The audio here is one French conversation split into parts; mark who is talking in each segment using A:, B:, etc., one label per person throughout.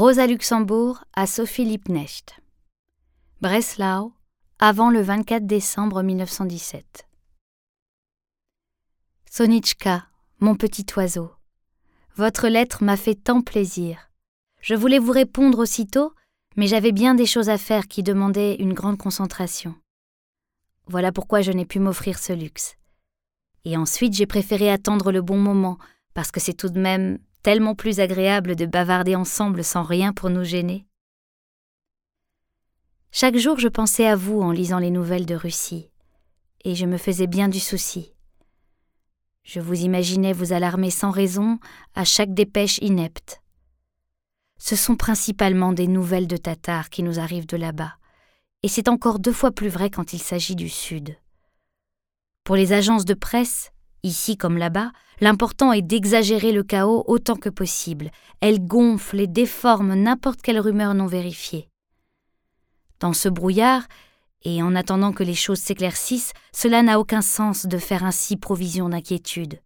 A: Rosa Luxembourg à Sophie Liebknecht. Breslau, avant le 24 décembre 1917. Sonichka, mon petit oiseau, votre lettre m'a fait tant plaisir. Je voulais vous répondre aussitôt, mais j'avais bien des choses à faire qui demandaient une grande concentration. Voilà pourquoi je n'ai pu m'offrir ce luxe. Et ensuite j'ai préféré attendre le bon moment, parce que c'est tout de même tellement plus agréable de bavarder ensemble sans rien pour nous gêner. Chaque jour je pensais à vous en lisant les nouvelles de Russie, et je me faisais bien du souci. Je vous imaginais vous alarmer sans raison à chaque dépêche inepte. Ce sont principalement des nouvelles de Tatars qui nous arrivent de là-bas, et c'est encore deux fois plus vrai quand il s'agit du Sud. Pour les agences de presse, ici comme là-bas, l'important est d'exagérer le chaos autant que possible. Elles gonflent et déforment n'importe quelle rumeur non vérifiée. Dans ce brouillard, et en attendant que les choses s'éclaircissent, cela n'a aucun sens de faire ainsi provision d'inquiétude.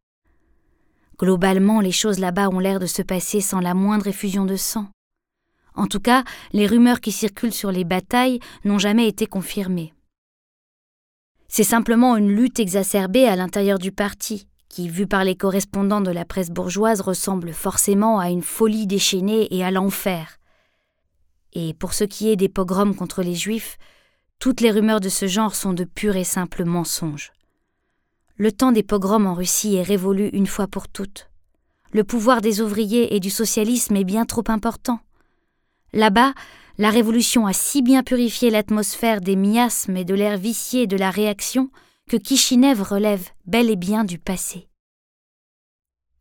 A: Globalement, les choses là-bas ont l'air de se passer sans la moindre effusion de sang. En tout cas, les rumeurs qui circulent sur les batailles n'ont jamais été confirmées. C'est simplement une lutte exacerbée à l'intérieur du parti, qui, vue par les correspondants de la presse bourgeoise, ressemble forcément à une folie déchaînée et à l'enfer. Et pour ce qui est des pogroms contre les juifs, toutes les rumeurs de ce genre sont de purs et simples mensonges. Le temps des pogroms en Russie est révolu une fois pour toutes. Le pouvoir des ouvriers et du socialisme est bien trop important. Là-bas, la révolution a si bien purifié l'atmosphère des miasmes et de l'air vicié de la réaction que Kishinev relève bel et bien du passé.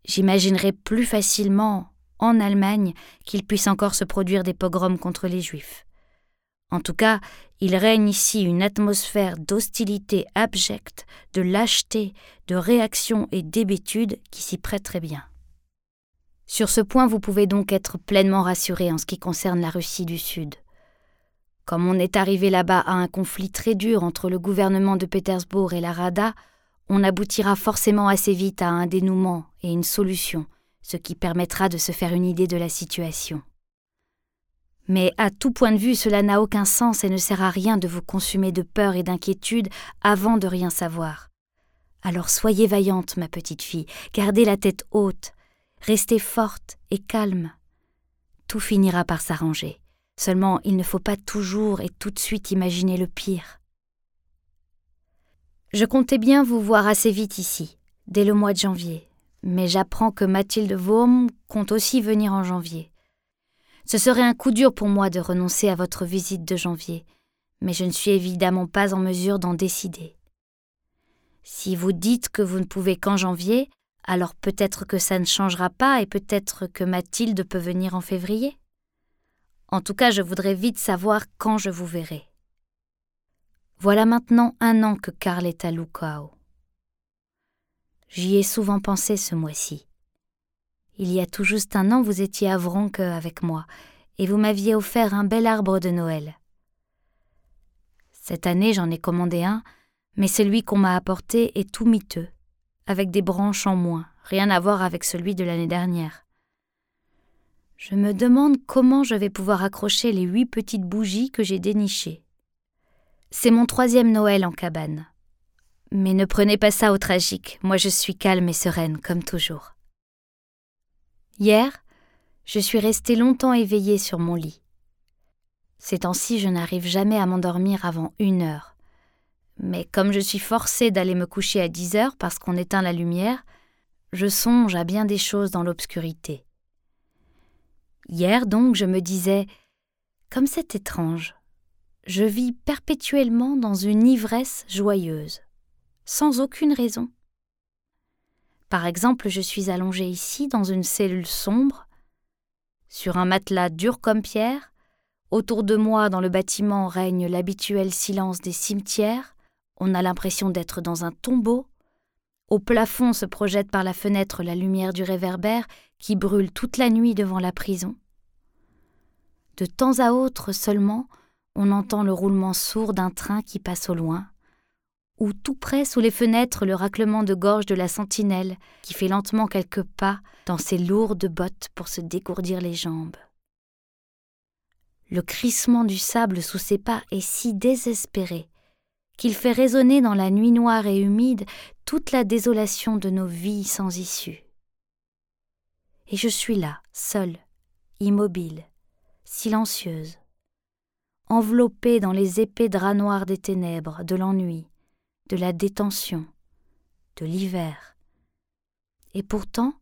A: J'imaginerais plus facilement, en Allemagne, qu'il puisse encore se produire des pogroms contre les Juifs. En tout cas, il règne ici une atmosphère d'hostilité abjecte, de lâcheté, de réaction et d'hébétude qui s'y prête très bien. Sur ce point, vous pouvez donc être pleinement rassuré en ce qui concerne la Russie du Sud. Comme on est arrivé là-bas à un conflit très dur entre le gouvernement de Pétersbourg et la Rada, on aboutira forcément assez vite à un dénouement et une solution, ce qui permettra de se faire une idée de la situation. Mais à tout point de vue, cela n'a aucun sens et ne sert à rien de vous consumer de peur et d'inquiétude avant de rien savoir. Alors soyez vaillante, ma petite fille, gardez la tête haute, restez forte et calme. Tout finira par s'arranger. Seulement, il ne faut pas toujours et tout de suite imaginer le pire. Je comptais bien vous voir assez vite ici, dès le mois de janvier, mais j'apprends que Mathilde Vaum compte aussi venir en janvier. Ce serait un coup dur pour moi de renoncer à votre visite de janvier, mais je ne suis évidemment pas en mesure d'en décider. Si vous dites que vous ne pouvez qu'en janvier, alors peut-être que ça ne changera pas et peut-être que Mathilde peut venir en février. En tout cas, je voudrais vite savoir quand je vous verrai. Voilà maintenant un an que Karl est à Lukao. J'y ai souvent pensé ce mois-ci. Il y a tout juste un an, vous étiez à Vronke avec moi, et vous m'aviez offert un bel arbre de Noël. Cette année, j'en ai commandé un, mais celui qu'on m'a apporté est tout miteux, avec des branches en moins, rien à voir avec celui de l'année dernière. Je me demande comment je vais pouvoir accrocher les huit petites bougies que j'ai dénichées. C'est mon troisième Noël en cabane. Mais ne prenez pas ça au tragique, moi je suis calme et sereine, comme toujours. Hier, je suis restée longtemps éveillée sur mon lit. Ces temps-ci, je n'arrive jamais à m'endormir avant une heure. Mais comme je suis forcée d'aller me coucher à dix heures parce qu'on éteint la lumière, je songe à bien des choses dans l'obscurité. Hier donc, je me disais Comme c'est étrange. Je vis perpétuellement dans une ivresse joyeuse, sans aucune raison. Par exemple, je suis allongée ici dans une cellule sombre, sur un matelas dur comme pierre. Autour de moi, dans le bâtiment, règne l'habituel silence des cimetières. On a l'impression d'être dans un tombeau. Au plafond se projette par la fenêtre la lumière du réverbère qui brûle toute la nuit devant la prison. De temps à autre seulement, on entend le roulement sourd d'un train qui passe au loin ou tout près sous les fenêtres le raclement de gorge de la sentinelle qui fait lentement quelques pas dans ses lourdes bottes pour se décourdir les jambes. Le crissement du sable sous ses pas est si désespéré qu'il fait résonner dans la nuit noire et humide toute la désolation de nos vies sans issue. Et je suis là, seule, immobile, silencieuse, enveloppée dans les épais draps noirs des ténèbres, de l'ennui, de la détention, de l'hiver. Et pourtant,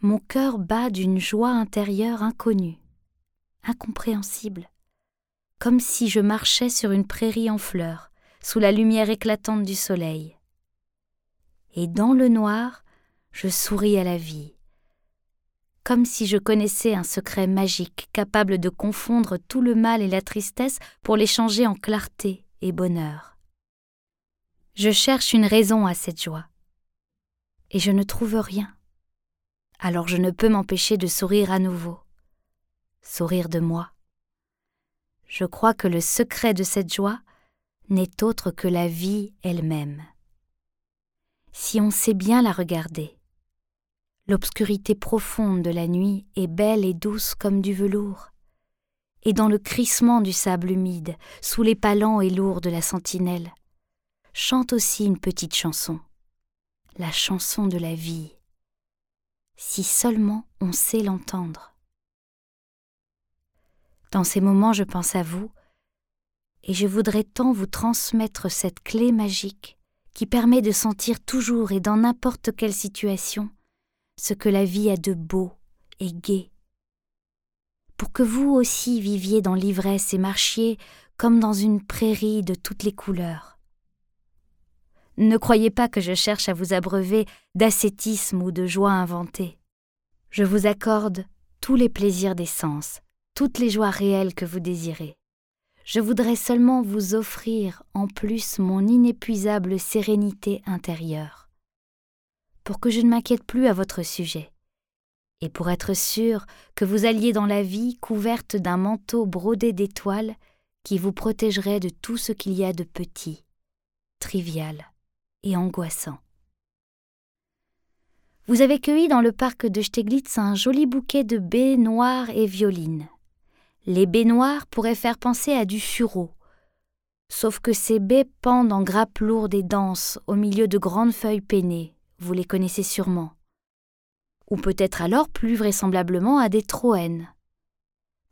A: mon cœur bat d'une joie intérieure inconnue, incompréhensible, comme si je marchais sur une prairie en fleurs, sous la lumière éclatante du soleil. Et dans le noir, je souris à la vie, comme si je connaissais un secret magique capable de confondre tout le mal et la tristesse pour les changer en clarté et bonheur. Je cherche une raison à cette joie, et je ne trouve rien. Alors je ne peux m'empêcher de sourire à nouveau, sourire de moi. Je crois que le secret de cette joie n'est autre que la vie elle-même. Si on sait bien la regarder, l'obscurité profonde de la nuit est belle et douce comme du velours, et dans le crissement du sable humide, sous les palans et lourds de la sentinelle, chante aussi une petite chanson, la chanson de la vie, si seulement on sait l'entendre. Dans ces moments, je pense à vous, et je voudrais tant vous transmettre cette clé magique qui permet de sentir toujours et dans n'importe quelle situation ce que la vie a de beau et gai. Pour que vous aussi viviez dans l'ivresse et marchiez comme dans une prairie de toutes les couleurs. Ne croyez pas que je cherche à vous abreuver d'ascétisme ou de joie inventée. Je vous accorde tous les plaisirs des sens, toutes les joies réelles que vous désirez. Je voudrais seulement vous offrir en plus mon inépuisable sérénité intérieure, pour que je ne m'inquiète plus à votre sujet, et pour être sûr que vous alliez dans la vie couverte d'un manteau brodé d'étoiles qui vous protégerait de tout ce qu'il y a de petit, trivial et angoissant. Vous avez cueilli dans le parc de Steglitz un joli bouquet de baies noires et violines. Les baies noires pourraient faire penser à du sureau, sauf que ces baies pendent en grappes lourdes et denses au milieu de grandes feuilles pennées, vous les connaissez sûrement. Ou peut-être alors plus vraisemblablement à des troènes.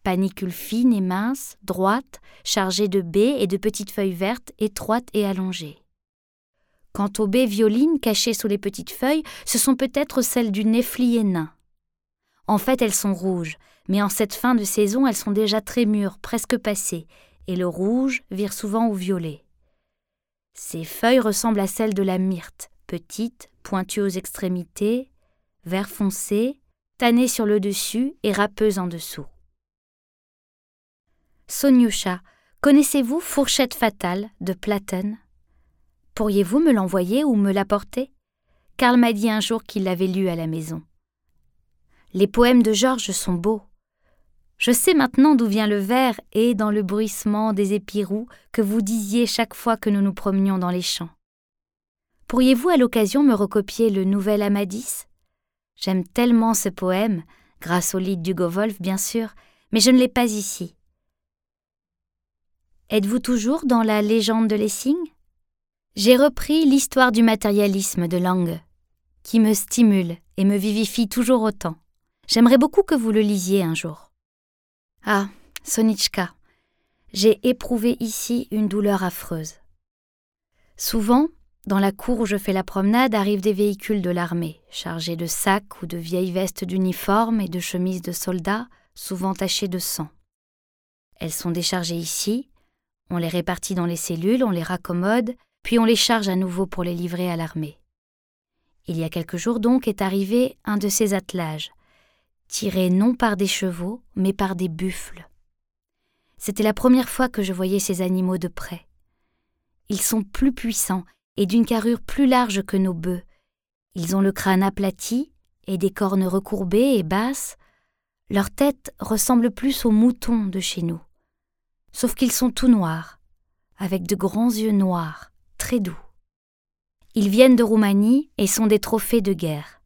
A: Panicules fines et minces, droites, chargées de baies et de petites feuilles vertes, étroites et allongées. Quant aux baies violines cachées sous les petites feuilles, ce sont peut-être celles du néflier nain. En fait, elles sont rouges, mais en cette fin de saison, elles sont déjà très mûres, presque passées, et le rouge vire souvent au violet. Ces feuilles ressemblent à celles de la myrte, petites, pointues aux extrémités, vert foncé, tannées sur le dessus et râpeuses en dessous. Sonyusha, connaissez-vous Fourchette fatale de Platon Pourriez-vous me l'envoyer ou me l'apporter? Karl m'a dit un jour qu'il l'avait lu à la maison. Les poèmes de Georges sont beaux. Je sais maintenant d'où vient le vers et dans le bruissement des épirous que vous disiez chaque fois que nous nous promenions dans les champs. Pourriez-vous à l'occasion me recopier le Nouvel Amadis? J'aime tellement ce poème, grâce au lit d'Hugo Wolf bien sûr, mais je ne l'ai pas ici. Êtes-vous toujours dans la légende de Lessing? J'ai repris l'histoire du matérialisme de Lange, qui me stimule et me vivifie toujours autant. J'aimerais beaucoup que vous le lisiez un jour. Ah, Sonichka, j'ai éprouvé ici une douleur affreuse. Souvent, dans la cour où je fais la promenade, arrivent des véhicules de l'armée, chargés de sacs ou de vieilles vestes d'uniforme et de chemises de soldats, souvent tachées de sang. Elles sont déchargées ici, on les répartit dans les cellules, on les raccommode, puis on les charge à nouveau pour les livrer à l'armée. Il y a quelques jours donc est arrivé un de ces attelages, tirés non par des chevaux, mais par des buffles. C'était la première fois que je voyais ces animaux de près. Ils sont plus puissants et d'une carrure plus large que nos bœufs. Ils ont le crâne aplati et des cornes recourbées et basses. Leur tête ressemble plus aux moutons de chez nous. Sauf qu'ils sont tout noirs, avec de grands yeux noirs, très doux. Ils viennent de Roumanie et sont des trophées de guerre.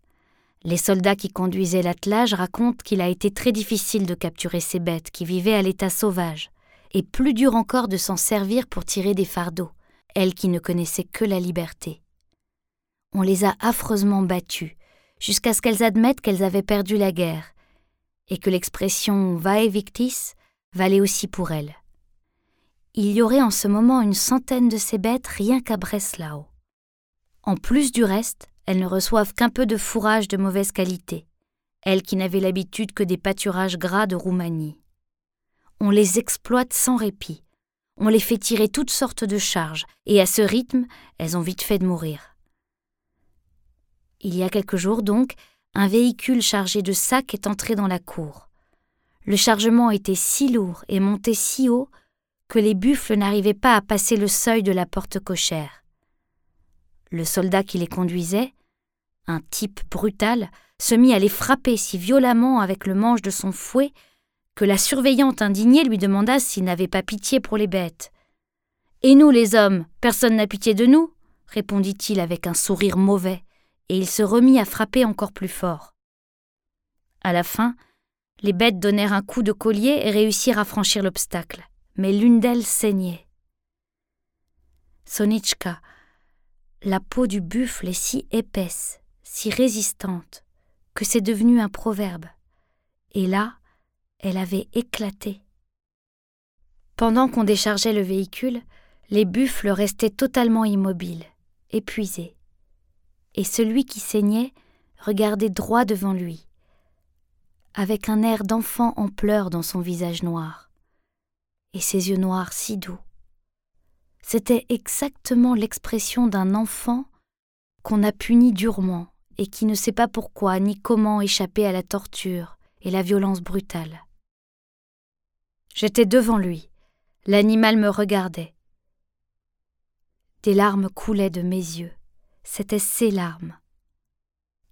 A: Les soldats qui conduisaient l'attelage racontent qu'il a été très difficile de capturer ces bêtes qui vivaient à l'état sauvage, et plus dur encore de s'en servir pour tirer des fardeaux, elles qui ne connaissaient que la liberté. On les a affreusement battues, jusqu'à ce qu'elles admettent qu'elles avaient perdu la guerre, et que l'expression vae victis valait aussi pour elles. Il y aurait en ce moment une centaine de ces bêtes rien qu'à Breslau. En plus du reste, elles ne reçoivent qu'un peu de fourrage de mauvaise qualité, elles qui n'avaient l'habitude que des pâturages gras de Roumanie. On les exploite sans répit, on les fait tirer toutes sortes de charges, et à ce rythme, elles ont vite fait de mourir. Il y a quelques jours donc, un véhicule chargé de sacs est entré dans la cour. Le chargement était si lourd et montait si haut que les buffles n'arrivaient pas à passer le seuil de la porte cochère. Le soldat qui les conduisait, un type brutal, se mit à les frapper si violemment avec le manche de son fouet que la surveillante indignée lui demanda s'il n'avait pas pitié pour les bêtes. Et nous, les hommes, personne n'a pitié de nous? répondit-il avec un sourire mauvais, et il se remit à frapper encore plus fort. À la fin, les bêtes donnèrent un coup de collier et réussirent à franchir l'obstacle, mais l'une d'elles saignait. Sonichka, la peau du buffle est si épaisse, si résistante, que c'est devenu un proverbe. Et là, elle avait éclaté. Pendant qu'on déchargeait le véhicule, les buffles restaient totalement immobiles, épuisés. Et celui qui saignait regardait droit devant lui, avec un air d'enfant en pleurs dans son visage noir, et ses yeux noirs si doux. C'était exactement l'expression d'un enfant qu'on a puni durement et qui ne sait pas pourquoi ni comment échapper à la torture et la violence brutale. J'étais devant lui. L'animal me regardait. Des larmes coulaient de mes yeux. C'étaient ses larmes.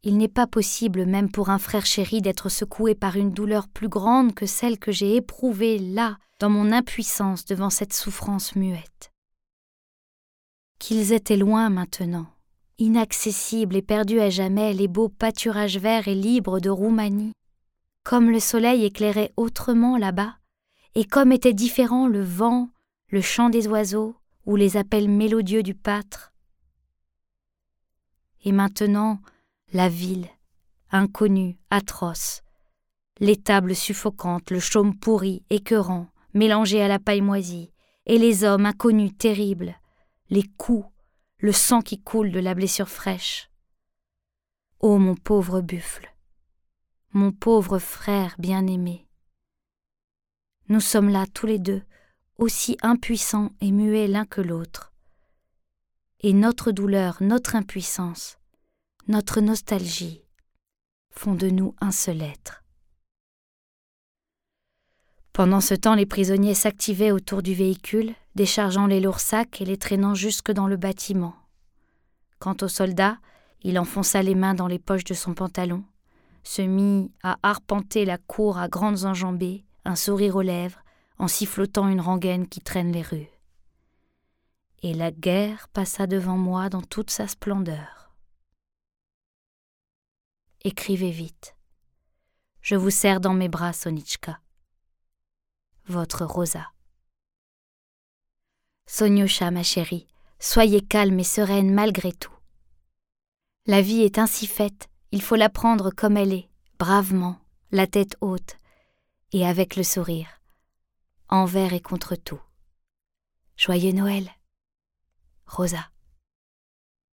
A: Il n'est pas possible, même pour un frère chéri, d'être secoué par une douleur plus grande que celle que j'ai éprouvée là, dans mon impuissance devant cette souffrance muette. Qu'ils étaient loin maintenant, inaccessibles et perdus à jamais les beaux pâturages verts et libres de Roumanie, comme le soleil éclairait autrement là-bas, et comme était différent le vent, le chant des oiseaux ou les appels mélodieux du pâtre. Et maintenant, la ville, inconnue, atroce, l'étable suffocante, le chaume pourri, écœurant, mélangé à la paille moisie, et les hommes inconnus, terribles, les coups, le sang qui coule de la blessure fraîche. Ô mon pauvre buffle, mon pauvre frère bien-aimé, nous sommes là tous les deux, aussi impuissants et muets l'un que l'autre. Et notre douleur, notre impuissance, notre nostalgie font de nous un seul être. Pendant ce temps, les prisonniers s'activaient autour du véhicule, déchargeant les lourds sacs et les traînant jusque dans le bâtiment. Quant au soldat, il enfonça les mains dans les poches de son pantalon, se mit à arpenter la cour à grandes enjambées, un sourire aux lèvres, en sifflotant une rengaine qui traîne les rues. Et la guerre passa devant moi dans toute sa splendeur. Écrivez vite. Je vous serre dans mes bras, Sonichka. Votre Rosa. Sonyosha, ma chérie, soyez calme et sereine malgré tout. La vie est ainsi faite, il faut la prendre comme elle est, bravement, la tête haute, et avec le sourire, envers et contre tout. Joyeux Noël, Rosa.